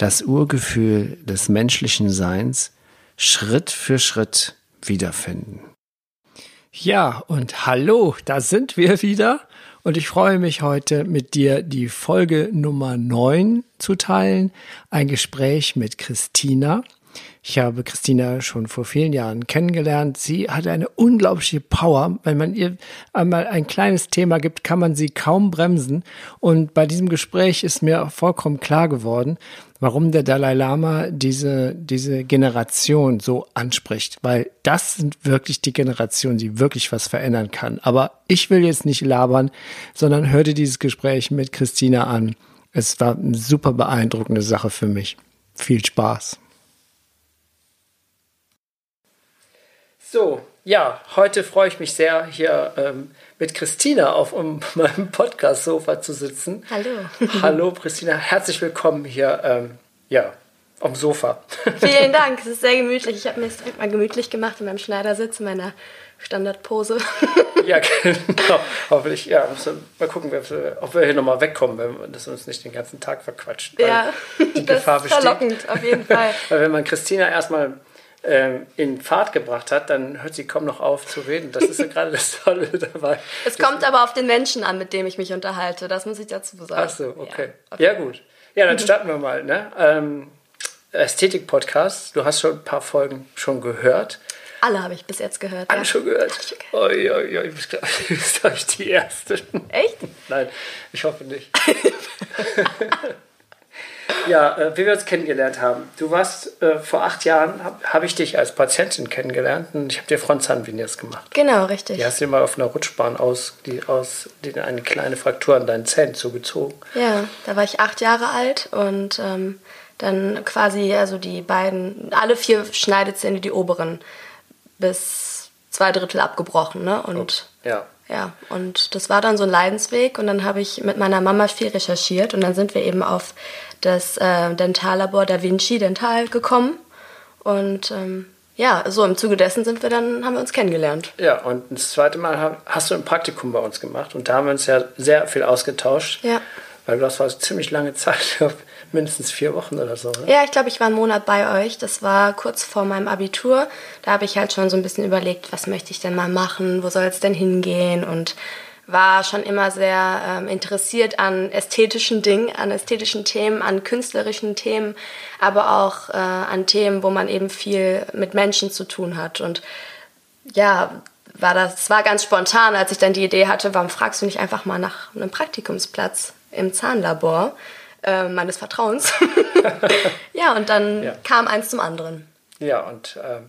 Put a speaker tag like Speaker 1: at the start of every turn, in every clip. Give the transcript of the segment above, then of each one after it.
Speaker 1: das Urgefühl des menschlichen Seins Schritt für Schritt wiederfinden. Ja, und hallo, da sind wir wieder. Und ich freue mich heute mit dir die Folge Nummer 9 zu teilen. Ein Gespräch mit Christina. Ich habe Christina schon vor vielen Jahren kennengelernt. Sie hat eine unglaubliche Power. Wenn man ihr einmal ein kleines Thema gibt, kann man sie kaum bremsen. Und bei diesem Gespräch ist mir vollkommen klar geworden, warum der Dalai Lama diese, diese Generation so anspricht. Weil das sind wirklich die Generationen, die wirklich was verändern kann. Aber ich will jetzt nicht labern, sondern hörte dieses Gespräch mit Christina an. Es war eine super beeindruckende Sache für mich. Viel Spaß. So, ja, heute freue ich mich sehr, hier ähm, mit Christina auf um meinem Podcast-Sofa zu sitzen.
Speaker 2: Hallo.
Speaker 1: Hallo, Christina, herzlich willkommen hier, ähm, ja, am Sofa.
Speaker 2: Vielen Dank, es ist sehr gemütlich. Ich habe mir es direkt mal gemütlich gemacht in meinem Schneidersitz, in meiner Standardpose.
Speaker 1: ja, genau. Hoffentlich, ja, mal gucken, ob wir hier nochmal wegkommen, wenn das uns nicht den ganzen Tag verquatscht.
Speaker 2: Ja, die Gefahr das ist verlockend, auf jeden Fall.
Speaker 1: Weil wenn man Christina erstmal in Fahrt gebracht hat, dann hört sie kaum noch auf zu reden. Das ist ja gerade das Tolle dabei.
Speaker 2: Es kommt aber auf den Menschen an, mit dem ich mich unterhalte. Das muss ich dazu sagen.
Speaker 1: Ach so, okay. Ja, ja gut. Ja, dann starten wir mal. Ne? Ähm, Ästhetik-Podcast. Du hast schon ein paar Folgen schon gehört.
Speaker 2: Alle habe ich bis jetzt gehört.
Speaker 1: Alle ja. schon gehört? Oi, oi, oi, du bist, glaube ich, die Erste.
Speaker 2: Echt?
Speaker 1: Nein, ich hoffe nicht. Ja, äh, wie wir uns kennengelernt haben. Du warst äh, vor acht Jahren, habe hab ich dich als Patientin kennengelernt und ich habe dir Frontzahnveneers gemacht.
Speaker 2: Genau, richtig.
Speaker 1: Die hast du mal auf einer Rutschbahn aus, die, aus die, eine kleine Fraktur an deinen Zähnen zugezogen.
Speaker 2: Ja, da war ich acht Jahre alt und ähm, dann quasi, also die beiden, alle vier Schneidezähne, die oberen, bis zwei Drittel abgebrochen. Ne? Und
Speaker 1: oh, ja.
Speaker 2: Ja, und das war dann so ein Leidensweg und dann habe ich mit meiner Mama viel recherchiert und dann sind wir eben auf das äh, Dentallabor Da Vinci Dental gekommen und ähm, ja, so im Zuge dessen sind wir dann, haben wir uns kennengelernt.
Speaker 1: Ja, und das zweite Mal hast du ein Praktikum bei uns gemacht und da haben wir uns ja sehr viel ausgetauscht.
Speaker 2: Ja.
Speaker 1: Weil das war ziemlich lange Zeit, mindestens vier Wochen oder so. Oder?
Speaker 2: Ja, ich glaube, ich war einen Monat bei euch. Das war kurz vor meinem Abitur. Da habe ich halt schon so ein bisschen überlegt, was möchte ich denn mal machen, wo soll es denn hingehen und war schon immer sehr ähm, interessiert an ästhetischen Dingen, an ästhetischen Themen, an künstlerischen Themen, aber auch äh, an Themen, wo man eben viel mit Menschen zu tun hat. Und ja, war das war ganz spontan, als ich dann die Idee hatte, warum fragst du nicht einfach mal nach einem Praktikumsplatz im Zahnlabor? äh, meines Vertrauens. ja, und dann ja. kam eins zum anderen.
Speaker 1: Ja, und äh,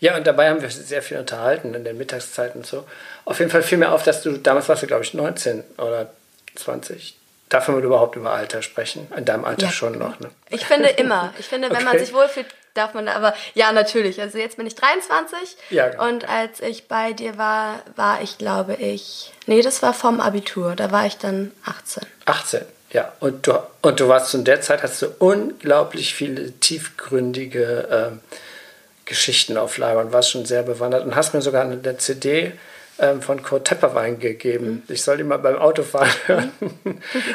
Speaker 1: ja, und dabei haben wir sehr viel unterhalten in den Mittagszeiten und so. Auf jeden Fall fiel mir auf, dass du, damals warst du, glaube ich, 19 oder 20. Darf man überhaupt über Alter sprechen? In deinem Alter ja. schon noch, ne?
Speaker 2: Ich finde immer. Ich finde, wenn okay. man sich wohlfühlt, darf man aber ja, natürlich. Also jetzt bin ich 23
Speaker 1: ja, genau.
Speaker 2: und als ich bei dir war, war ich, glaube ich, nee, das war vom Abitur, da war ich dann 18.
Speaker 1: 18, ja, und du, und du warst zu der Zeit, hast du unglaublich viele tiefgründige ähm, Geschichten auf Lager und warst schon sehr bewandert und hast mir sogar eine CD ähm, von Kurt Tepperwein gegeben. Mhm. Ich soll die mal beim Autofahren hören. Mhm.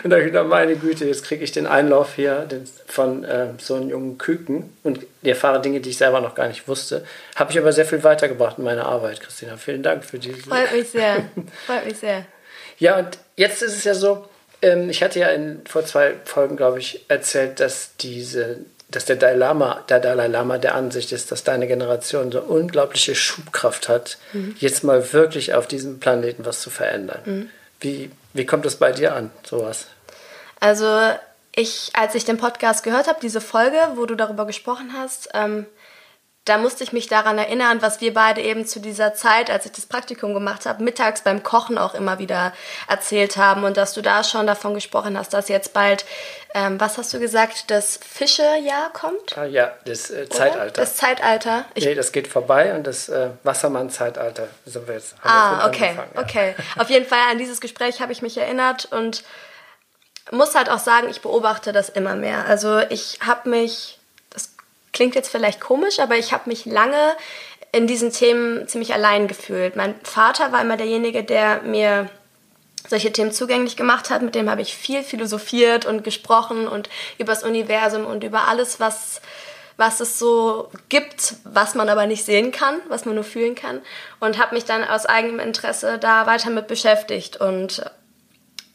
Speaker 1: und da habe ich gedacht, meine Güte, jetzt kriege ich den Einlauf hier von ähm, so einem jungen Küken und erfahre Dinge, die ich selber noch gar nicht wusste. Habe ich aber sehr viel weitergebracht in meiner Arbeit, Christina. Vielen Dank für diese.
Speaker 2: Freut mich sehr. Freut mich sehr.
Speaker 1: Ja, und jetzt ist es ja so, ähm, ich hatte ja in, vor zwei Folgen, glaube ich, erzählt, dass diese, dass der Dalai Lama, der Dalai Lama der Ansicht ist, dass deine Generation so unglaubliche Schubkraft hat, mhm. jetzt mal wirklich auf diesem Planeten was zu verändern. Mhm. Wie, wie kommt es bei dir an, sowas?
Speaker 2: Also ich, als ich den Podcast gehört habe, diese Folge, wo du darüber gesprochen hast, ähm, da musste ich mich daran erinnern, was wir beide eben zu dieser Zeit, als ich das Praktikum gemacht habe, mittags beim Kochen auch immer wieder erzählt haben und dass du da schon davon gesprochen hast, dass jetzt bald, ähm, was hast du gesagt, das Fischejahr kommt?
Speaker 1: Ah, ja, das äh, Zeitalter.
Speaker 2: Das Zeitalter.
Speaker 1: Ich nee, das geht vorbei und das äh, Wassermann-Zeitalter sind wir jetzt.
Speaker 2: ah, okay, ja. okay. Auf jeden Fall an dieses Gespräch habe ich mich erinnert und muss halt auch sagen, ich beobachte das immer mehr. Also ich habe mich Klingt jetzt vielleicht komisch, aber ich habe mich lange in diesen Themen ziemlich allein gefühlt. Mein Vater war immer derjenige, der mir solche Themen zugänglich gemacht hat. Mit dem habe ich viel philosophiert und gesprochen und über das Universum und über alles, was, was es so gibt, was man aber nicht sehen kann, was man nur fühlen kann. Und habe mich dann aus eigenem Interesse da weiter mit beschäftigt und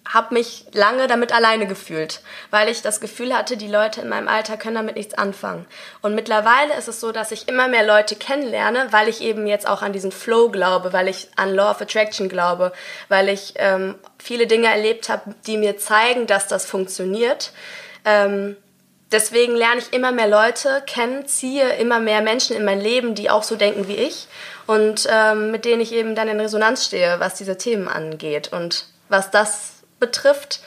Speaker 2: habe mich lange damit alleine gefühlt, weil ich das Gefühl hatte, die Leute in meinem Alter können damit nichts anfangen. Und mittlerweile ist es so, dass ich immer mehr Leute kennenlerne, weil ich eben jetzt auch an diesen Flow glaube, weil ich an Law of Attraction glaube, weil ich ähm, viele Dinge erlebt habe, die mir zeigen, dass das funktioniert. Ähm, deswegen lerne ich immer mehr Leute kennen, ziehe immer mehr Menschen in mein Leben, die auch so denken wie ich und ähm, mit denen ich eben dann in Resonanz stehe, was diese Themen angeht und was das betrifft,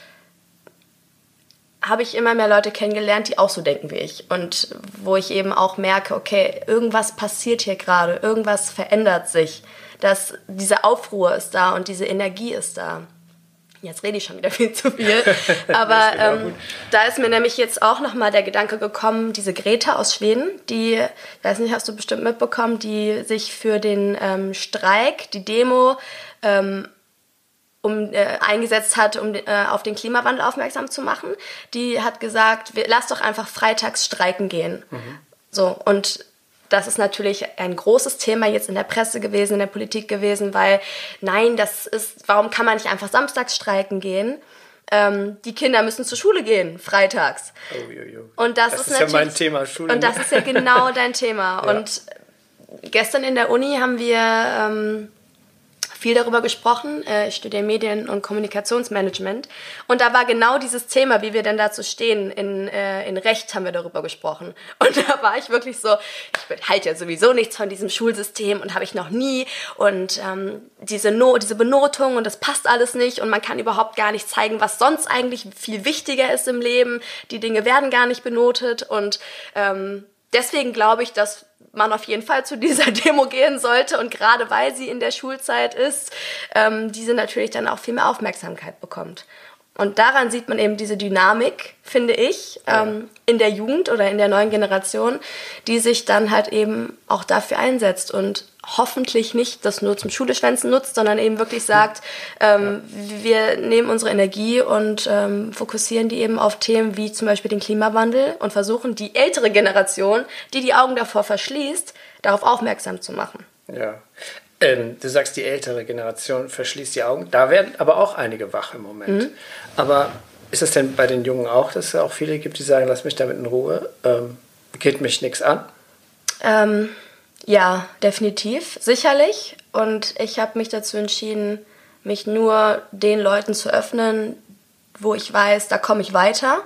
Speaker 2: habe ich immer mehr Leute kennengelernt, die auch so denken wie ich. Und wo ich eben auch merke, okay, irgendwas passiert hier gerade, irgendwas verändert sich. Dass diese Aufruhr ist da und diese Energie ist da. Jetzt rede ich schon wieder viel zu viel. Aber ähm, da ist mir nämlich jetzt auch nochmal der Gedanke gekommen, diese Greta aus Schweden, die, ich weiß nicht, hast du bestimmt mitbekommen, die sich für den ähm, Streik, die Demo ähm, um, äh, eingesetzt hat, um äh, auf den Klimawandel aufmerksam zu machen. Die hat gesagt, wir, lass doch einfach freitags streiken gehen. Mhm. So, und das ist natürlich ein großes Thema jetzt in der Presse gewesen, in der Politik gewesen, weil nein, das ist, warum kann man nicht einfach samstags streiken gehen? Ähm, die Kinder müssen zur Schule gehen, freitags. Oh, oh, oh. Und das, das ist, ist ja mein Thema, Schule. Und das ist ja genau dein Thema. Ja. Und gestern in der Uni haben wir ähm, viel darüber gesprochen. Äh, ich studiere Medien- und Kommunikationsmanagement. Und da war genau dieses Thema, wie wir denn dazu stehen. In, äh, in Recht haben wir darüber gesprochen. Und da war ich wirklich so, ich halte ja sowieso nichts von diesem Schulsystem und habe ich noch nie. Und ähm, diese, no diese Benotung und das passt alles nicht. Und man kann überhaupt gar nicht zeigen, was sonst eigentlich viel wichtiger ist im Leben. Die Dinge werden gar nicht benotet. Und ähm, deswegen glaube ich, dass man auf jeden Fall zu dieser Demo gehen sollte und gerade weil sie in der Schulzeit ist, ähm, diese natürlich dann auch viel mehr Aufmerksamkeit bekommt. Und daran sieht man eben diese Dynamik, finde ich, ähm, in der Jugend oder in der neuen Generation, die sich dann halt eben auch dafür einsetzt und hoffentlich nicht das nur zum Schuleschwänzen nutzt, sondern eben wirklich sagt, ähm, ja. wir nehmen unsere Energie und ähm, fokussieren die eben auf Themen wie zum Beispiel den Klimawandel und versuchen die ältere Generation, die die Augen davor verschließt, darauf aufmerksam zu machen.
Speaker 1: Ja, ähm, du sagst, die ältere Generation verschließt die Augen. Da werden aber auch einige wach im Moment. Mhm. Aber ist es denn bei den Jungen auch, dass es auch viele gibt, die sagen, lass mich damit in Ruhe, ähm, geht mich nichts an?
Speaker 2: Ähm, ja, definitiv, sicherlich. Und ich habe mich dazu entschieden, mich nur den Leuten zu öffnen, wo ich weiß, da komme ich weiter.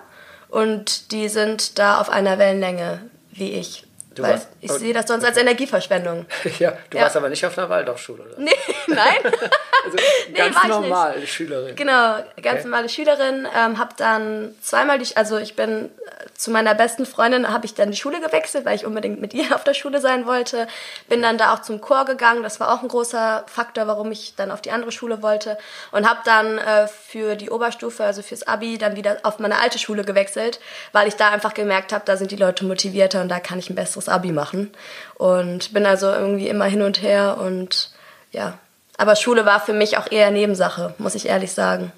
Speaker 2: Und die sind da auf einer Wellenlänge wie ich. Du warst, ich sehe das sonst als Energieverschwendung.
Speaker 1: ja, du ja. warst aber nicht auf einer Waldorfschule, oder?
Speaker 2: Nee, nein. also
Speaker 1: ganz nee, normal Schülerin.
Speaker 2: Genau, ganz okay. normale Schülerin. Ähm, hab dann zweimal die, also ich bin zu meiner besten Freundin habe ich dann die Schule gewechselt, weil ich unbedingt mit ihr auf der Schule sein wollte. Bin dann da auch zum Chor gegangen. Das war auch ein großer Faktor, warum ich dann auf die andere Schule wollte. Und habe dann äh, für die Oberstufe, also fürs Abi, dann wieder auf meine alte Schule gewechselt, weil ich da einfach gemerkt habe, da sind die Leute motivierter und da kann ich ein besseres Abi machen. Und bin also irgendwie immer hin und her und ja. Aber Schule war für mich auch eher Nebensache, muss ich ehrlich sagen.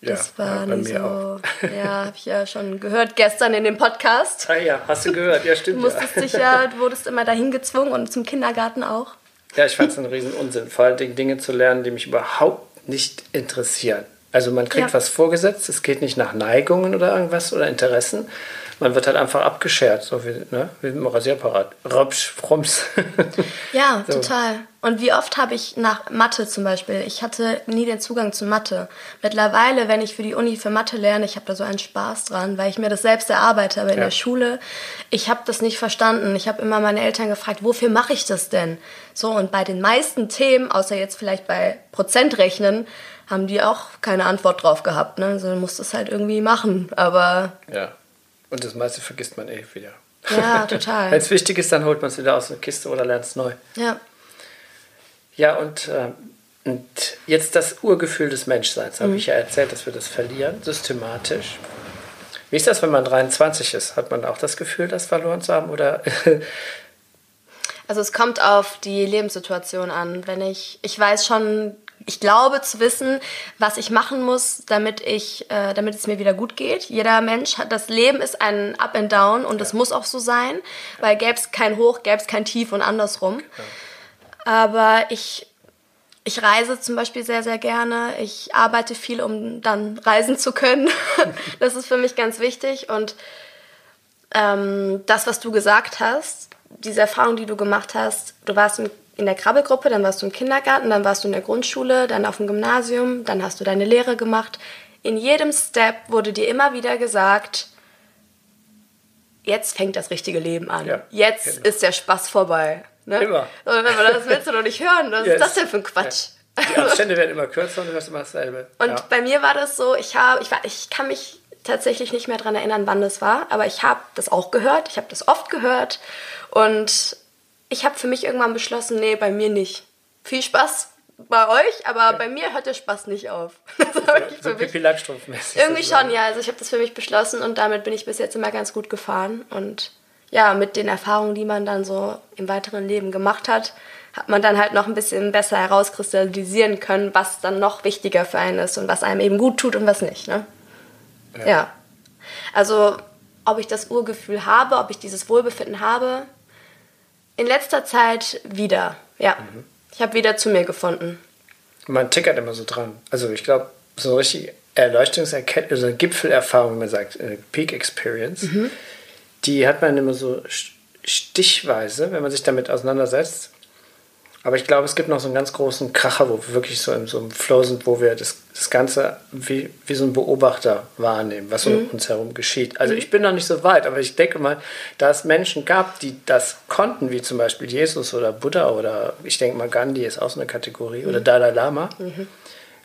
Speaker 2: Das ja, war ja, nicht so. Auch. Ja, habe ich ja schon gehört gestern in dem Podcast.
Speaker 1: Ah ja, hast du gehört, ja stimmt.
Speaker 2: Du musstest
Speaker 1: ja.
Speaker 2: dich ja, du wurdest immer dahin gezwungen und zum Kindergarten auch.
Speaker 1: Ja, ich fand es einen riesen Unsinn, vor allen Dingen Dinge zu lernen, die mich überhaupt nicht interessieren. Also man kriegt
Speaker 2: Ja.
Speaker 1: was vorgesetzt, es geht nicht nach Neigungen oder irgendwas oder Interessen. Man wird halt einfach abgeschert, so wie, ne, wie mit dem Rasierapparat. Rupsch, Frums.
Speaker 2: Ja,
Speaker 1: So.
Speaker 2: total. Und wie oft habe ich nach Mathe zum Beispiel, ich hatte nie den Zugang zu Mathe. Mittlerweile, wenn ich für die Uni für Mathe lerne, ich habe da so einen Spaß dran, weil ich mir das selbst erarbeite. Aber in
Speaker 1: Ja.
Speaker 2: der Schule, ich habe das nicht verstanden. Ich habe immer meine Eltern gefragt, wofür mache ich das denn? So, und bei den meisten Themen, außer jetzt vielleicht bei Prozentrechnen, haben die auch keine Antwort drauf gehabt. Ne? Also du musst es halt irgendwie machen. Aber
Speaker 1: ja. Und das meiste vergisst man eh wieder.
Speaker 2: ja, total.
Speaker 1: Wenn es wichtig ist, dann holt man es wieder aus der Kiste oder lernt es neu.
Speaker 2: ja.
Speaker 1: Ja, und, äh, und jetzt das Urgefühl des Menschseins. Habe ich ja erzählt, dass wir das verlieren, systematisch. Wie ist das, wenn man 23 ist? Hat man auch das Gefühl, das verloren zu haben? Oder
Speaker 2: Also es kommt auf die Lebenssituation an. Wenn ich, ich weiß schon, ich glaube zu wissen, was ich machen muss, damit ich, äh, damit es mir wieder gut geht. Jeder Mensch hat, das Leben ist ein Up and Down und das muss auch so sein, weil gäbe es kein Hoch, gäbe es kein Tief und andersrum. Aber ich, ich reise zum Beispiel sehr, sehr gerne. Ich arbeite viel, um dann reisen zu können. das ist für mich ganz wichtig und ähm, das, was du gesagt hast, diese Erfahrung, die du gemacht hast, du warst in, in der Krabbelgruppe, dann warst du im Kindergarten, dann warst du in der Grundschule, dann auf dem Gymnasium, dann hast du deine Lehre gemacht. In jedem Step wurde dir immer wieder gesagt, jetzt fängt das richtige Leben an.
Speaker 1: Ja,
Speaker 2: jetzt
Speaker 1: genau.
Speaker 2: ist der Spaß vorbei. Ne?
Speaker 1: Immer.
Speaker 2: Und wenn man das willst du doch nicht hören. Was
Speaker 1: Ja,
Speaker 2: ist das denn für ein Quatsch?
Speaker 1: die Abstände werden immer kürzer und du hörst immer dasselbe.
Speaker 2: Und
Speaker 1: ja.
Speaker 2: bei mir war das so, ich habe, ich, war, ich kann mich tatsächlich nicht mehr daran erinnern, wann das war, aber ich habe das auch gehört, ich habe das oft gehört und ich habe für mich irgendwann beschlossen, nee, bei mir nicht. Viel Spaß bei euch, aber bei mir hört der Spaß nicht auf.
Speaker 1: So Pippi Langstrumpf-mäßig.
Speaker 2: irgendwie schon, ja. Also ich habe das für mich beschlossen und damit bin ich bis jetzt immer ganz gut gefahren. Und ja, mit den Erfahrungen, die man dann so im weiteren Leben gemacht hat, hat man dann halt noch ein bisschen besser herauskristallisieren können, was dann noch wichtiger für einen ist und was einem eben gut tut und was nicht. Ne? Ja. Also ob ich das Urgefühl habe, ob ich dieses Wohlbefinden habe, in letzter Zeit wieder. Ja. Ich habe wieder zu mir gefunden.
Speaker 1: Man tickert immer so dran. Also ich glaube, so eine richtige Erleuchtungserkenntnis, also eine Gipfelerfahrung, wie man sagt, äh, Peak Experience,
Speaker 2: Mhm.
Speaker 1: die hat man immer so st- stichweise, wenn man sich damit auseinandersetzt. Aber ich glaube, es gibt noch so einen ganz großen Kracher, wo wir wirklich so in so einem Flow sind, wo wir das, das Ganze wie, wie so ein Beobachter wahrnehmen, was um uns herum geschieht. Also ich bin noch nicht so weit, aber ich denke mal, da es Menschen gab, die das konnten, wie zum Beispiel Jesus oder Buddha oder ich denke mal Gandhi ist auch so eine Kategorie oder Dalai Lama,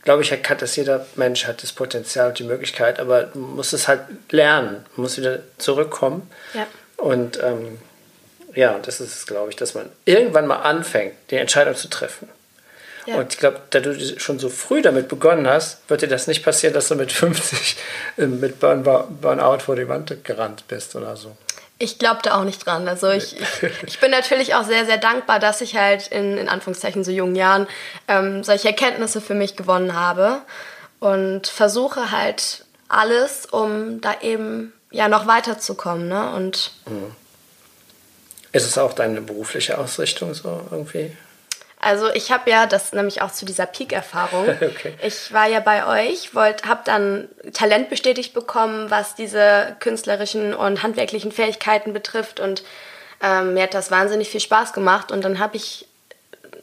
Speaker 1: glaube ich, hat das jeder Mensch hat das Potenzial und die Möglichkeit, aber du musst es halt lernen, du musst wieder zurückkommen.
Speaker 2: Ja.
Speaker 1: Und ähm, ja, das ist es, glaube ich, dass man irgendwann mal anfängt, die Entscheidung zu treffen.
Speaker 2: Ja.
Speaker 1: Und ich glaube, da du schon so früh damit begonnen hast, wird dir das nicht passieren, dass du mit 50 äh, mit Burn Burnout vor die Wand gerannt bist oder so.
Speaker 2: Ich glaube da auch nicht dran. Also ich, ich, ich bin natürlich auch sehr, sehr dankbar, dass ich halt in, in Anführungszeichen so jungen Jahren ähm, solche Erkenntnisse für mich gewonnen habe und versuche halt alles, um da eben ja noch weiterzukommen. Ne? Und
Speaker 1: Ist es auch deine berufliche Ausrichtung so irgendwie?
Speaker 2: Also ich habe ja das nämlich auch zu dieser Peak-Erfahrung.
Speaker 1: Okay.
Speaker 2: Ich war ja bei euch, habe dann Talent bestätigt bekommen, was diese künstlerischen und handwerklichen Fähigkeiten betrifft und ähm, mir hat das wahnsinnig viel Spaß gemacht und dann habe ich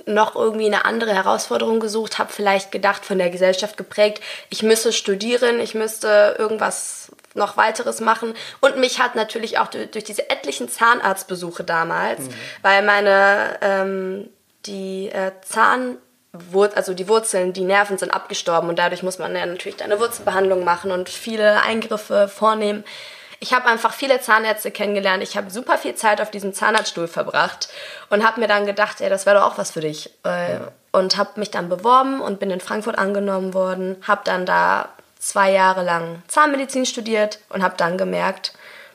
Speaker 2: noch irgendwie eine andere Herausforderung gesucht, habe vielleicht gedacht, von der Gesellschaft geprägt, ich müsse studieren, ich müsste irgendwas noch weiteres machen. Und mich hat natürlich auch durch, durch diese etlichen Zahnarztbesuche damals, weil meine ähm, die äh, Zahn also die Wurzeln, die Nerven sind abgestorben und dadurch muss man ja natürlich eine Wurzelbehandlung machen und viele Eingriffe vornehmen. Ich habe einfach viele Zahnärzte kennengelernt. Ich habe super viel Zeit auf diesem Zahnarztstuhl verbracht und habe mir dann gedacht, ey, das wäre doch auch was für dich. Äh, Und habe mich dann beworben und bin in Frankfurt angenommen worden. Habe dann da zwei Jahre lang Zahnmedizin studiert und habe dann gemerkt,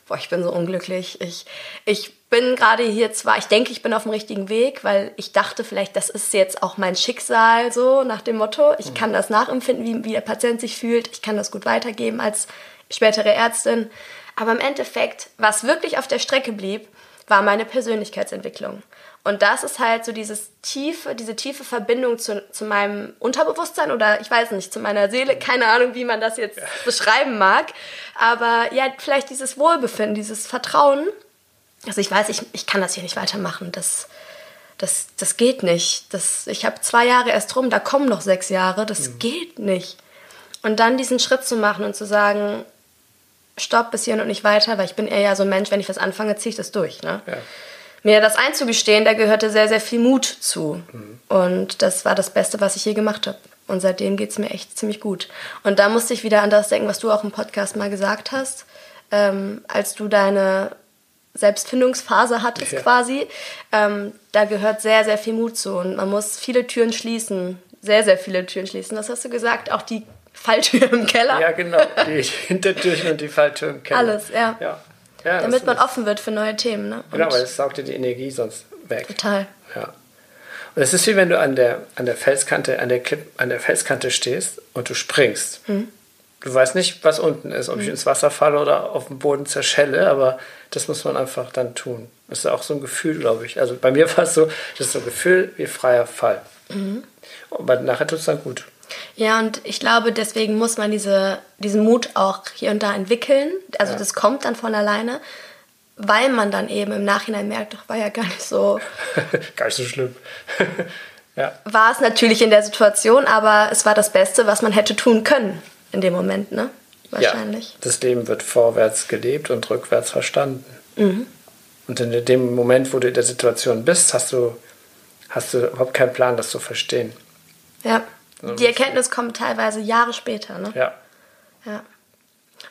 Speaker 2: boah, ich bin so unglücklich. Ich, ich bin gerade hier zwar, ich denke, ich bin auf dem richtigen Weg, weil ich dachte vielleicht, das ist jetzt auch mein Schicksal, so nach dem Motto. Ich kann das nachempfinden, wie, wie der Patient sich fühlt. Ich kann das gut weitergeben als spätere Ärztin. Aber im Endeffekt, was wirklich auf der Strecke blieb, war meine Persönlichkeitsentwicklung. Und das ist halt so dieses tiefe, diese tiefe Verbindung zu, zu meinem Unterbewusstsein oder ich weiß nicht, zu meiner Seele, keine Ahnung, wie man das jetzt ja. beschreiben mag. Aber ja, vielleicht dieses Wohlbefinden, dieses Vertrauen. Also ich weiß, ich, ich kann das hier nicht weitermachen. Das, das, das geht nicht. Das, ich habe zwei Jahre erst rum, da kommen noch sechs Jahre. Das mhm. geht nicht. Und dann diesen Schritt zu machen und zu sagen, stopp bis hierhin und nicht weiter, weil ich bin eher ja so ein Mensch, wenn ich was anfange, ziehe ich das durch. Ne? Ja mir das einzugestehen, da gehörte sehr, sehr viel Mut zu. Mhm. Und das war das Beste, was ich je gemacht habe. Und seitdem geht es mir echt ziemlich gut. Und da musste ich wieder an das denken, was du auch im Podcast mal gesagt hast, ähm, als du deine Selbstfindungsphase hattest ja. quasi. Ähm, da gehört sehr, sehr viel Mut zu. Und man muss viele Türen schließen. Sehr, sehr viele Türen schließen. Das hast du gesagt. Auch die Falltür im Keller.
Speaker 1: Ja, genau. Die Hintertürchen und die Falltür im Keller.
Speaker 2: Alles, ja. ja. Ja, Damit man offen wird für neue Themen. Ne?
Speaker 1: Genau, weil es saugt dir die Energie sonst weg.
Speaker 2: Total.
Speaker 1: Ja. Und es ist wie wenn du an der, an der Felskante, an der, Klipp, an der Felskante stehst und du springst. Mhm. Du weißt nicht, was unten ist, ob mhm. ich ins Wasser falle oder auf dem Boden zerschelle, aber das muss man einfach dann tun. Das ist auch so ein Gefühl, glaube ich. Also bei mir war es so, das ist so ein Gefühl wie freier Fall. Mhm. Aber nachher tut es dann gut.
Speaker 2: Ja, und ich glaube, deswegen muss man diese, diesen Mut auch hier und da entwickeln. Also ja. das kommt dann von alleine, weil man dann eben im Nachhinein merkt, doch war ja gar nicht so.
Speaker 1: gar nicht so schlimm.
Speaker 2: ja. War es natürlich in der Situation, aber es war das Beste, was man hätte tun können in dem Moment, ne? Wahrscheinlich.
Speaker 1: Ja, das Leben wird vorwärts gelebt und rückwärts verstanden. Mhm. Und in dem Moment, wo du in der Situation bist, hast du, hast du überhaupt keinen Plan, das zu verstehen.
Speaker 2: Ja. Die Erkenntnis kommt teilweise Jahre später. Ne?
Speaker 1: Ja.
Speaker 2: ja.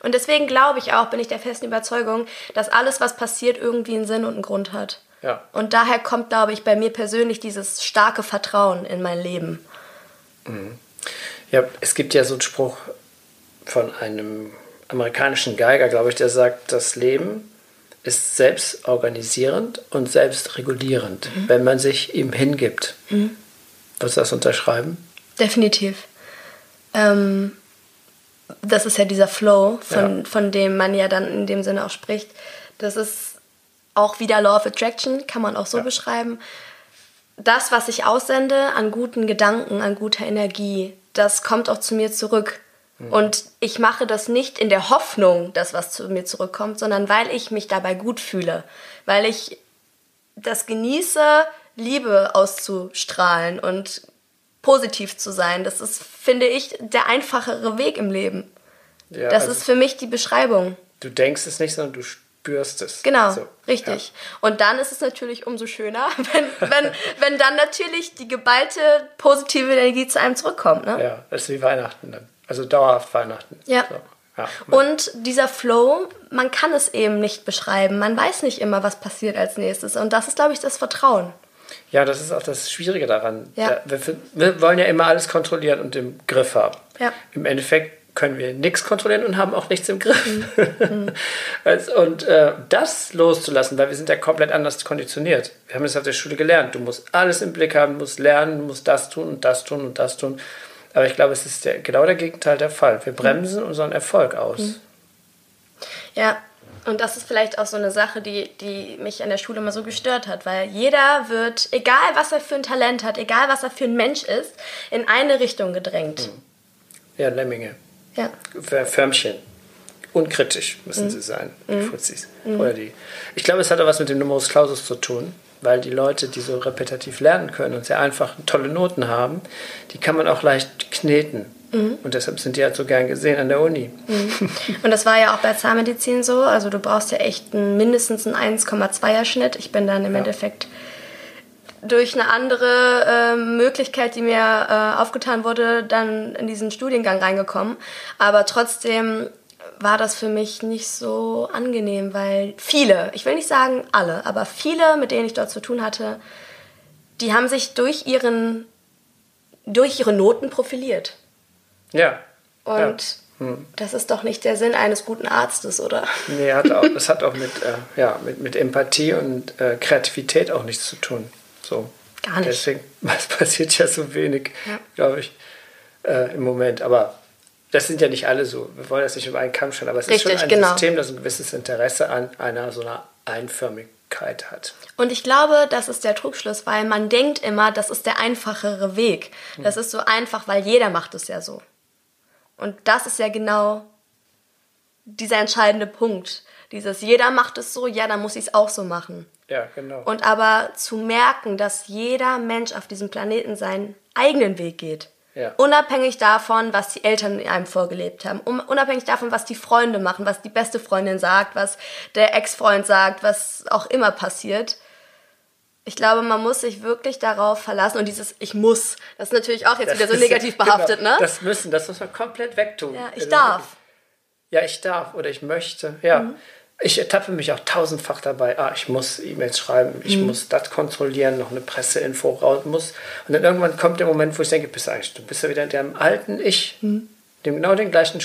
Speaker 2: Und deswegen glaube ich auch, bin ich der festen Überzeugung, dass alles, was passiert, irgendwie einen Sinn und einen Grund hat.
Speaker 1: Ja.
Speaker 2: Und daher kommt, glaube ich, bei mir persönlich dieses starke Vertrauen in mein Leben.
Speaker 1: Mhm. Ja, es gibt ja so einen Spruch von einem amerikanischen Geiger, glaube ich, der sagt, das Leben ist selbstorganisierend und selbstregulierend, mhm. wenn man sich ihm hingibt. Mhm. Würdest du das unterschreiben?
Speaker 2: Definitiv. Ähm, das ist ja dieser Flow, von, ja. von dem man ja dann in dem Sinne auch spricht. Das ist auch wieder Law of Attraction, kann man auch so ja. beschreiben. Das, was ich aussende an guten Gedanken, an guter Energie, das kommt auch zu mir zurück. Mhm. Und ich mache das nicht in der Hoffnung, dass was zu mir zurückkommt, sondern weil ich mich dabei gut fühle. Weil ich das genieße, Liebe auszustrahlen und positiv zu sein. Das ist, finde ich, der einfachere Weg im Leben. Ja, das also ist für mich die Beschreibung.
Speaker 1: Du denkst es nicht, sondern du spürst es.
Speaker 2: Genau, so, richtig. Ja. Und dann ist es natürlich umso schöner, wenn, wenn, wenn dann natürlich die geballte positive Energie zu einem zurückkommt. Ne?
Speaker 1: Ja, das ist wie Weihnachten dann. Also dauerhaft Weihnachten.
Speaker 2: Ja. So. Ja, und dieser Flow, man kann es eben nicht beschreiben. Man weiß nicht immer, was passiert als nächstes. Und das ist, glaube ich, das Vertrauen.
Speaker 1: Ja, das ist auch das Schwierige daran. Ja. Wir, wir, wollen ja immer alles kontrollieren und im Griff haben.
Speaker 2: Ja.
Speaker 1: Im Endeffekt können wir nichts kontrollieren und haben auch nichts im Griff. Mhm. und äh, das loszulassen, weil wir sind ja komplett anders konditioniert. Wir haben es auf der Schule gelernt. Du musst alles im Blick haben, du musst lernen, du musst das tun und das tun und das tun. Aber ich glaube, es ist der, genau der Gegenteil der Fall. Wir bremsen mhm. unseren Erfolg aus. Mhm.
Speaker 2: Ja, und das ist vielleicht auch so eine Sache, die, die mich an der Schule immer so gestört hat, weil jeder wird, egal was er für ein Talent hat, egal was er für ein Mensch ist, in eine Richtung gedrängt. Hm.
Speaker 1: Ja, Lemminge.
Speaker 2: Ja.
Speaker 1: Förmchen. Unkritisch müssen mhm. sie sein, die mhm. Fuzis. Mhm. Oder die. Ich glaube, es hat auch was mit dem Numerus Clausus zu tun, weil die Leute, die so repetitiv lernen können und sehr einfach tolle Noten haben, die kann man auch leicht kneten. Mhm. Und deshalb sind die halt so gern gesehen an der Uni.
Speaker 2: Mhm. Und das war ja auch bei Zahnmedizin so. Also du brauchst ja echt einen, mindestens einen 1,2er Schnitt. Ich bin dann im ja. Endeffekt durch eine andere äh, Möglichkeit, die mir äh, aufgetan wurde, dann in diesen Studiengang reingekommen. Aber trotzdem war das für mich nicht so angenehm, weil viele, ich will nicht sagen alle, aber viele, mit denen ich dort zu tun hatte, die haben sich durch ihren durch ihre Noten profiliert.
Speaker 1: Ja.
Speaker 2: Und ja. Hm. das ist doch nicht der Sinn eines guten Arztes, oder?
Speaker 1: Nee, hat auch, das hat auch mit, äh, ja, mit, mit Empathie und äh, Kreativität auch nichts zu tun. So.
Speaker 2: Gar nicht.
Speaker 1: Deswegen es passiert ja so wenig, ja. glaube ich, äh, im Moment. Aber das sind ja nicht alle so. Wir wollen das nicht über einen Kamm stellen, aber es Richtig, ist schon ein genau. System, das ein gewisses Interesse an einer so einer Einförmigkeit hat.
Speaker 2: Und ich glaube, das ist der Trugschluss, weil man denkt immer, das ist der einfachere Weg. Das ist so einfach, weil jeder macht es ja so. Und das ist ja genau dieser entscheidende Punkt. Dieses, jeder macht es so, ja, dann muss ich es auch so machen.
Speaker 1: Ja, genau.
Speaker 2: Und aber zu merken, dass jeder Mensch auf diesem Planeten seinen eigenen Weg geht.
Speaker 1: Ja.
Speaker 2: Unabhängig davon, was die Eltern einem vorgelebt haben. Unabhängig davon, was die Freunde machen, was die beste Freundin sagt, was der Ex-Freund sagt, was auch immer passiert. Ich glaube, man muss sich wirklich darauf verlassen. Und dieses Ich muss, das ist natürlich auch jetzt
Speaker 1: Das
Speaker 2: wieder so negativ behaftet,
Speaker 1: genau,
Speaker 2: ne?
Speaker 1: Das müssen, das muss man komplett wegtun.
Speaker 2: ja, ich
Speaker 1: Also
Speaker 2: darf.
Speaker 1: Ja, ich darf oder ich möchte. Ja.
Speaker 2: Mhm.
Speaker 1: Ich ertappe mich auch tausendfach dabei. Ah, ich muss E-Mails schreiben, ich
Speaker 2: Mhm.
Speaker 1: muss das kontrollieren, noch eine Presseinfo raus muss. Und dann irgendwann kommt der Moment, wo ich denke, bist du eigentlich, du bist ja wieder in dem alten Ich,
Speaker 2: Mhm.
Speaker 1: dem genau den gleichen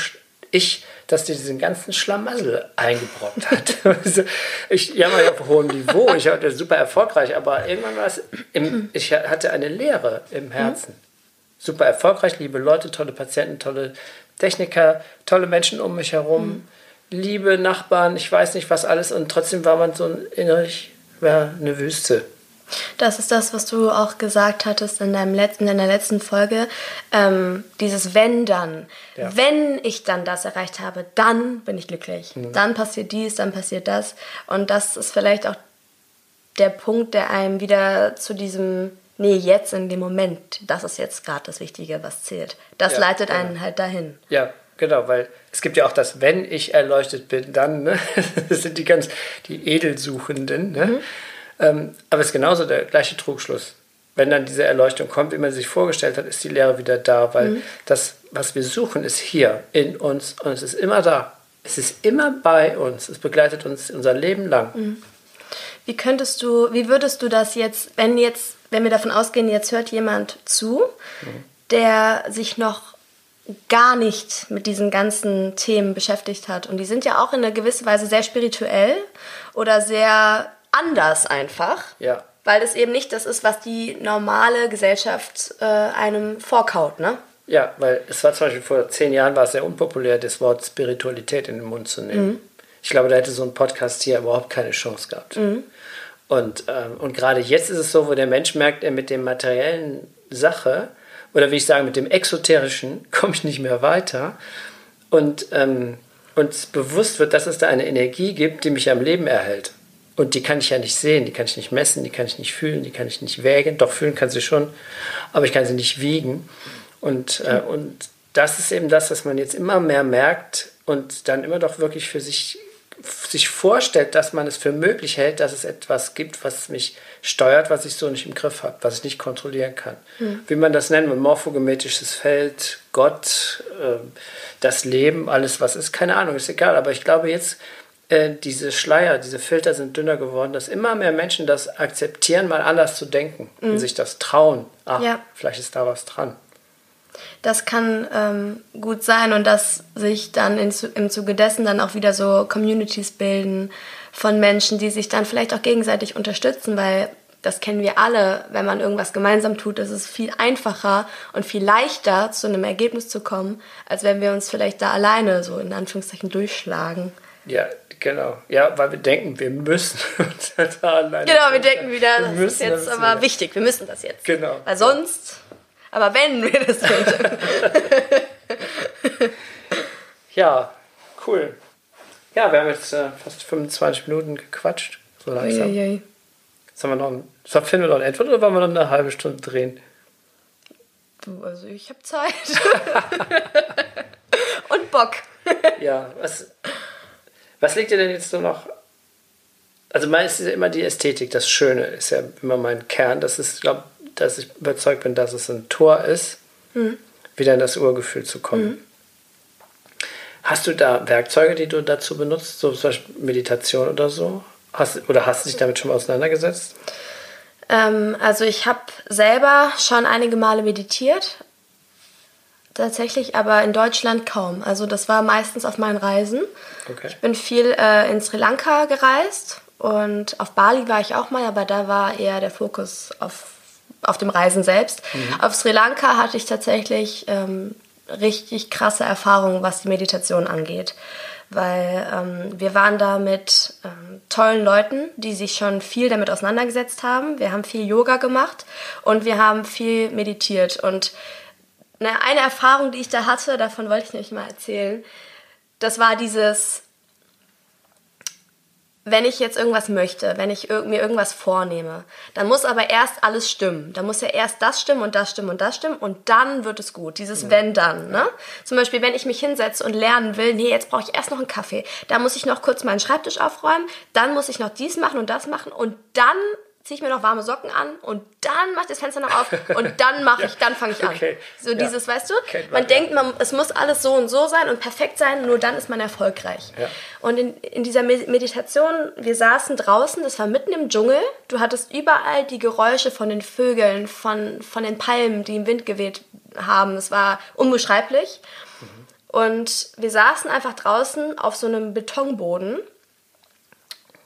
Speaker 1: Ich, das dir diesen ganzen Schlamassel eingebrockt hat. Also, ich jammer ja auf hohem Niveau, ich war super erfolgreich, aber irgendwann war es, im, ich hatte eine Leere im Herzen super erfolgreich, liebe Leute, tolle Patienten, tolle Techniker, tolle Menschen um mich herum, liebe Nachbarn, ich weiß nicht was alles und trotzdem war man so innerlich ja, eine Wüste.
Speaker 2: Das ist das, was du auch gesagt hattest in, deinem Let in deiner letzten Folge. Ähm, dieses Wenn dann.
Speaker 1: Ja.
Speaker 2: Wenn ich dann das erreicht habe, dann bin ich glücklich. Dann passiert dies, dann passiert das. Und das ist vielleicht auch der Punkt, der einem wieder zu diesem, nee, jetzt in dem Moment, das ist jetzt gerade das Wichtige, was zählt. Das
Speaker 1: Ja,
Speaker 2: leitet
Speaker 1: genau.
Speaker 2: einen halt dahin.
Speaker 1: Ja, genau, weil es gibt ja auch das, wenn ich erleuchtet bin, dann, ne? das sind die ganz, die Edelsuchenden, ne? Ähm, aber es ist genauso der gleiche Trugschluss. Wenn dann diese Erleuchtung kommt, wie man sich vorgestellt hat, ist die Lehre wieder da, weil das, was wir suchen, ist hier in uns und es ist immer da. Es ist immer bei uns. Es begleitet uns unser Leben lang.
Speaker 2: Wie könntest du, wie würdest du das jetzt, wenn jetzt, wenn wir davon ausgehen, jetzt hört jemand zu, der sich noch gar nicht mit diesen ganzen Themen beschäftigt hat und die sind ja auch in einer gewissen Weise sehr spirituell oder sehr anders einfach,
Speaker 1: Ja.
Speaker 2: weil es eben nicht das ist, was die normale Gesellschaft äh, einem vorkaut, ne?
Speaker 1: Ja, weil es war zum Beispiel vor zehn Jahren war es sehr unpopulär, das Wort Spiritualität in den Mund zu nehmen. Ich glaube, da hätte so ein Podcast hier überhaupt keine Chance gehabt. Und, ähm, und gerade jetzt ist es so, wo der Mensch merkt, er mit dem materiellen Sache, oder wie ich sage, mit dem exoterischen, komme ich nicht mehr weiter. Und ähm, uns bewusst wird, dass es da eine Energie gibt, die mich am Leben erhält. Und die kann ich ja nicht sehen, die kann ich nicht messen, die kann ich nicht fühlen, die kann ich nicht wägen. Doch fühlen kann sie schon, aber ich kann sie nicht wiegen. Und, äh, und das ist eben das, was man jetzt immer mehr merkt und dann immer doch wirklich für sich, sich vorstellt, dass man es für möglich hält, dass es etwas gibt, was mich steuert, was ich so nicht im Griff habe, was ich nicht kontrollieren kann. Wie man das nennt, morphogenetisches Feld, Gott, äh, das Leben, alles was ist, keine Ahnung, ist egal. Aber ich glaube jetzt, äh, diese Schleier, diese Filter sind dünner geworden, dass immer mehr Menschen das akzeptieren, mal anders zu denken und sich das trauen. Ach,
Speaker 2: Ja.
Speaker 1: vielleicht ist da was dran.
Speaker 2: Das kann ähm, gut sein und dass sich dann in, im Zuge dessen dann auch wieder so Communities bilden von Menschen, die sich dann vielleicht auch gegenseitig unterstützen, weil das kennen wir alle, wenn man irgendwas gemeinsam tut, ist es viel einfacher und viel leichter zu einem Ergebnis zu kommen, als wenn wir uns vielleicht da alleine so in Anführungszeichen durchschlagen.
Speaker 1: Ja, genau. Ja, weil wir denken, wir müssen uns da alleine.
Speaker 2: Genau, wir denken wieder, das ist
Speaker 1: müssen, wir
Speaker 2: jetzt
Speaker 1: müssen
Speaker 2: aber wichtig, wir müssen das jetzt.
Speaker 1: Genau.
Speaker 2: Weil sonst, aber wenn wir das.
Speaker 1: Ja, cool. Ja, wir haben jetzt äh, fast 25 Minuten gequatscht. So langsam.
Speaker 2: Uiuiui.
Speaker 1: Jetzt haben wir noch ein, so, finden wir noch eine Antwort oder wollen wir noch eine halbe Stunde drehen?
Speaker 2: Du, also ich habe Zeit. Und Bock.
Speaker 1: Ja, was, was liegt dir denn jetzt so noch? Also meist ist ja immer die Ästhetik, das Schöne ist ja immer mein Kern. Das ist, glaube dass ich überzeugt bin, dass es ein Tor ist, wieder in das Urgefühl zu kommen. Hast du da Werkzeuge, die du dazu benutzt, so zum Beispiel Meditation oder so? Hast, oder hast du dich damit schon mal auseinandergesetzt?
Speaker 2: Ähm, also ich habe selber schon einige Male meditiert. Tatsächlich, aber in Deutschland kaum. Also das war meistens auf meinen Reisen.
Speaker 1: Okay.
Speaker 2: Ich bin viel äh, in Sri Lanka gereist und auf Bali war ich auch mal, aber da war eher der Fokus auf, auf dem Reisen selbst. Auf Sri Lanka hatte ich tatsächlich ähm, richtig krasse Erfahrungen, was die Meditation angeht. weil ähm, wir waren da mit ähm, tollen Leuten, die sich schon viel damit auseinandergesetzt haben. Wir haben viel Yoga gemacht und wir haben viel meditiert. Und eine, eine Erfahrung, die ich da hatte, davon wollte ich nämlich mal erzählen, das war dieses, wenn ich jetzt irgendwas möchte, wenn ich mir irgendwas vornehme, dann muss aber erst alles stimmen. Dann muss ja erst das stimmen und das stimmen und das stimmen und dann wird es gut. Dieses ja. wenn dann. Ne? Zum Beispiel, wenn ich mich hinsetze und lernen will, nee, jetzt brauche ich erst noch einen Kaffee. Da muss ich noch kurz meinen Schreibtisch aufräumen, dann muss ich noch dies machen und das machen und dann ziehe ich mir noch warme Socken an und dann mache ich das Fenster noch auf und dann mache ich, ja. dann fange ich an. Okay. So ja. dieses, weißt du, man, man denkt, man, es muss alles so und so sein und perfekt sein, nur dann ist man erfolgreich. Ja. Und in, in dieser Meditation, wir saßen draußen, das war mitten im Dschungel, du hattest überall die Geräusche von den Vögeln, von, von den Palmen, die im Wind geweht haben. Es war unbeschreiblich. Mhm. Und wir saßen einfach draußen auf so einem Betonboden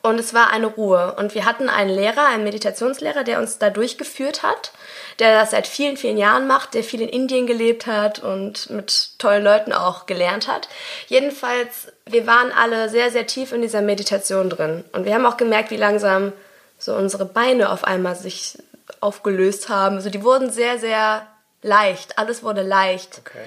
Speaker 2: und es war eine Ruhe. Und wir hatten einen Lehrer, einen Meditationslehrer, der uns da durchgeführt hat, der das seit vielen, vielen Jahren macht, der viel in Indien gelebt hat und mit tollen Leuten auch gelernt hat. Jedenfalls, wir waren alle sehr, sehr tief in dieser Meditation drin. Und wir haben auch gemerkt, wie langsam so unsere Beine auf einmal sich aufgelöst haben. Also die wurden sehr, sehr leicht. Alles wurde leicht. Okay.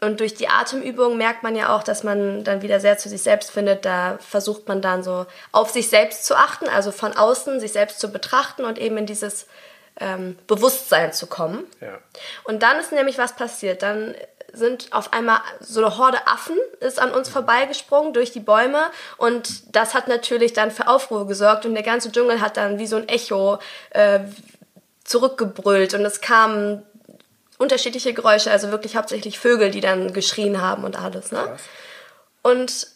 Speaker 2: Und durch die Atemübung merkt man ja auch, dass man dann wieder sehr zu sich selbst findet. Da versucht man dann so auf sich selbst zu achten, also von außen sich selbst zu betrachten und eben in dieses ähm, Bewusstsein zu kommen. Ja. Und dann ist nämlich was passiert. Dann sind auf einmal so eine Horde Affen ist an uns vorbeigesprungen durch die Bäume und das hat natürlich dann für Aufruhr gesorgt und der ganze Dschungel hat dann wie so ein Echo äh, zurückgebrüllt und es kamen unterschiedliche Geräusche, also wirklich hauptsächlich Vögel, die dann geschrien haben und alles. Ne? Und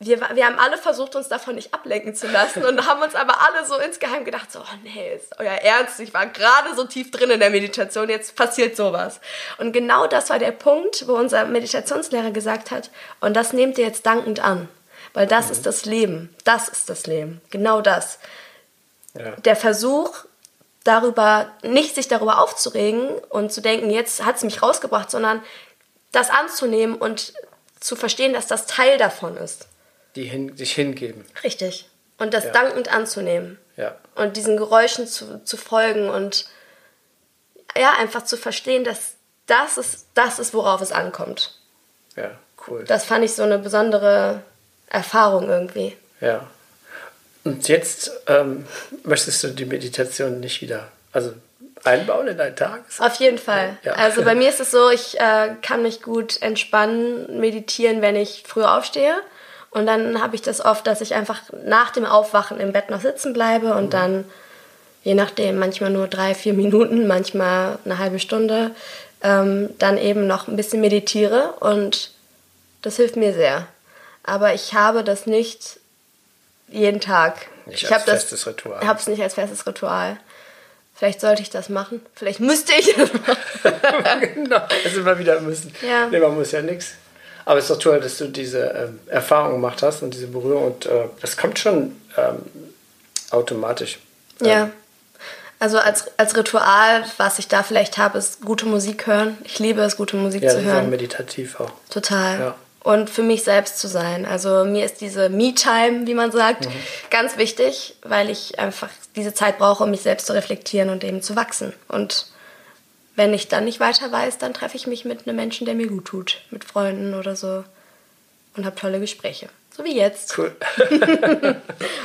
Speaker 2: wir, wir haben alle versucht, uns davon nicht ablenken zu lassen und haben uns aber alle so insgeheim gedacht, so, oh nee, ist euer Ernst, ich war gerade so tief drin in der Meditation, jetzt passiert sowas. Und genau das war der Punkt, wo unser Meditationslehrer gesagt hat, und das nehmt ihr jetzt dankend an, weil das mhm. ist das Leben, das ist das Leben, genau das. Ja. Der Versuch, darüber, nicht sich darüber aufzuregen und zu denken, jetzt hat es mich rausgebracht, sondern das anzunehmen und zu verstehen, dass das Teil davon ist.
Speaker 1: Die hin, sich hingeben.
Speaker 2: Richtig. Und das ja. dankend anzunehmen.
Speaker 1: Ja.
Speaker 2: Und diesen Geräuschen zu, zu folgen und ja, einfach zu verstehen, dass das ist, das ist, worauf es ankommt.
Speaker 1: Ja, cool.
Speaker 2: Das fand ich so eine besondere Erfahrung irgendwie.
Speaker 1: Ja. Und jetzt ähm, möchtest du die Meditation nicht wieder, also einbauen in deinen Tag?
Speaker 2: Auf jeden Fall. Ja. Also bei mir ist es so, ich äh, kann mich gut entspannen, meditieren, wenn ich früh aufstehe. Und dann habe ich das oft, dass ich einfach nach dem Aufwachen im Bett noch sitzen bleibe und mhm. dann, je nachdem, manchmal nur drei, vier Minuten, manchmal eine halbe Stunde, ähm, dann eben noch ein bisschen meditiere und das hilft mir sehr. Aber ich habe das nicht jeden Tag.
Speaker 1: Nicht ich als festes das, Ritual.
Speaker 2: habe es nicht als festes Ritual. Vielleicht sollte ich das machen. Vielleicht müsste ich das machen.
Speaker 1: genau, also immer wieder müssen. Ja. Nee, man muss ja nichts. Aber es ist doch toll, dass du diese ähm, Erfahrung gemacht hast und diese Berührung. Und äh, das kommt schon ähm, automatisch.
Speaker 2: Ja. Ähm, also als, als Ritual, was ich da vielleicht habe, ist gute Musik hören. Ich liebe es, gute Musik ja, zu hören. Ja,
Speaker 1: meditativ auch.
Speaker 2: Total. Ja und für mich selbst zu sein. Also mir ist diese Me-Time, wie man sagt, mhm. ganz wichtig, weil ich einfach diese Zeit brauche, um mich selbst zu reflektieren und eben zu wachsen. Und wenn ich dann nicht weiter weiß, dann treffe ich mich mit einem Menschen, der mir gut tut, mit Freunden oder so und habe tolle Gespräche. So wie jetzt. Cool.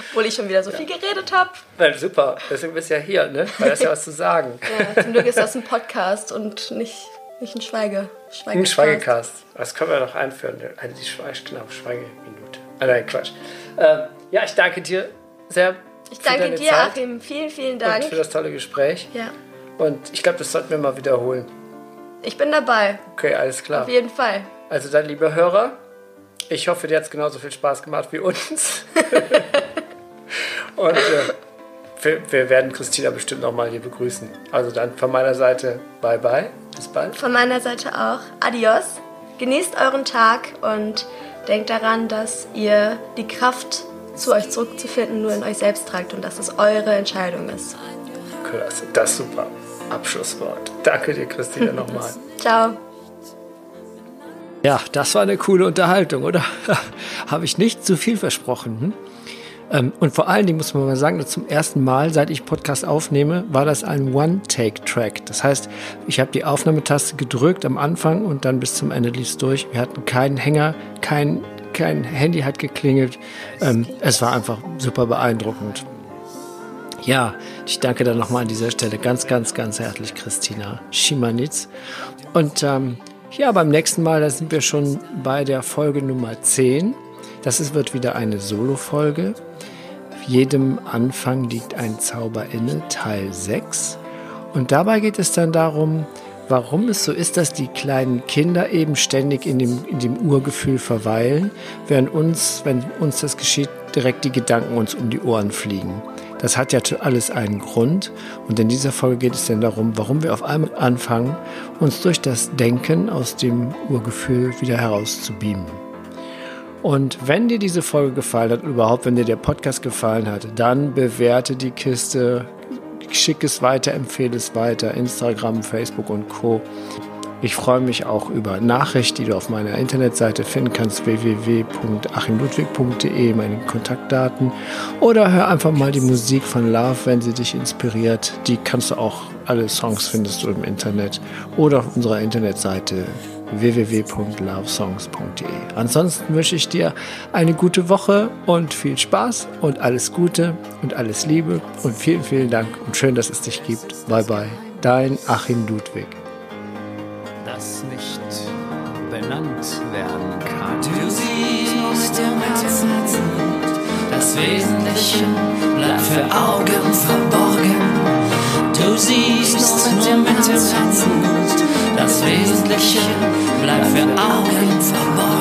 Speaker 2: Obwohl ich schon wieder so ja. viel geredet habe.
Speaker 1: Ja, super, deswegen bist du ja hier, ne? Weil das ja was zu sagen.
Speaker 2: Ja, zum Glück ist das ein Podcast und nicht nicht ein Schweige.
Speaker 1: Schweigecast. Ein Schweigecast. Das können wir doch einführen. Also die Schweige, genau, Schweigeminute. Ah, nein, Quatsch. Ähm, ja, ich danke dir sehr.
Speaker 2: Ich danke dir, Zeit Achim. Vielen, vielen Dank.
Speaker 1: Und für das tolle Gespräch.
Speaker 2: Ja.
Speaker 1: Und ich glaube, das sollten wir mal wiederholen.
Speaker 2: Ich bin dabei.
Speaker 1: Okay, alles klar.
Speaker 2: Auf jeden Fall.
Speaker 1: Also dann, liebe Hörer, ich hoffe, dir hat es genauso viel Spaß gemacht wie uns. Und äh, wir, wir, werden Christina bestimmt nochmal hier begrüßen. Also dann von meiner Seite, bye bye. Bis bald.
Speaker 2: Von meiner Seite auch. Adios. Genießt euren Tag und denkt daran, dass ihr die Kraft zu euch zurückzufinden nur in euch selbst tragt und dass es eure Entscheidung ist.
Speaker 1: Klasse, das ist super. Abschlusswort. Danke dir, Christina, nochmal.
Speaker 2: Ciao.
Speaker 1: Ja, das war eine coole Unterhaltung, oder? Habe ich nicht zu viel versprochen. Hm? Ähm, und vor allen Dingen muss man mal sagen, zum ersten Mal, seit ich Podcast aufnehme, war das ein One-Take-Track. Das heißt, ich habe die Aufnahmetaste gedrückt am Anfang und dann bis zum Ende lief es durch. Wir hatten keinen Hänger, kein, kein Handy hat geklingelt. Ähm, es war einfach super beeindruckend. Ja, ich danke dann nochmal an dieser Stelle ganz, ganz, ganz herzlich Christina Schimanitz. Und ähm, ja, beim nächsten Mal, da sind wir schon bei der Folge Nummer 10. Das ist, wird wieder eine Solo-Folge. Jedem Anfang liegt ein Zauber inne, Teil 6. Und dabei geht es dann darum, warum es so ist, dass die kleinen Kinder eben ständig in dem, in dem Urgefühl verweilen, während uns, wenn uns das geschieht, direkt die Gedanken uns um die Ohren fliegen. Das hat ja alles einen Grund. Und in dieser Folge geht es dann darum, warum wir auf einmal anfangen, uns durch das Denken aus dem Urgefühl wieder herauszubeamen. Und wenn dir diese Folge gefallen hat, überhaupt wenn dir der Podcast gefallen hat, dann bewerte die Kiste, schick es weiter, empfehle es weiter, Instagram, Facebook und Co. Ich freue mich auch über Nachrichten, die du auf meiner Internetseite finden kannst, www.achimludwig.de, meine Kontaktdaten. Oder hör einfach mal die Musik von Love, wenn sie dich inspiriert. Die kannst du auch, alle Songs findest du im Internet oder auf unserer Internetseite www.lovesongs.de. Ansonsten wünsche ich dir eine gute Woche und viel Spaß und alles Gute und alles Liebe und vielen, vielen Dank und schön, dass es dich gibt. Bye bye. Dein Achim Ludwig
Speaker 3: das nicht benannt werden kann. Du siehst im Herzen, das Wesentliche bleibt für Augen verborgen. Du siehst nur mit dem Herzen, das Wesentliche bleibt für Augen verborgen.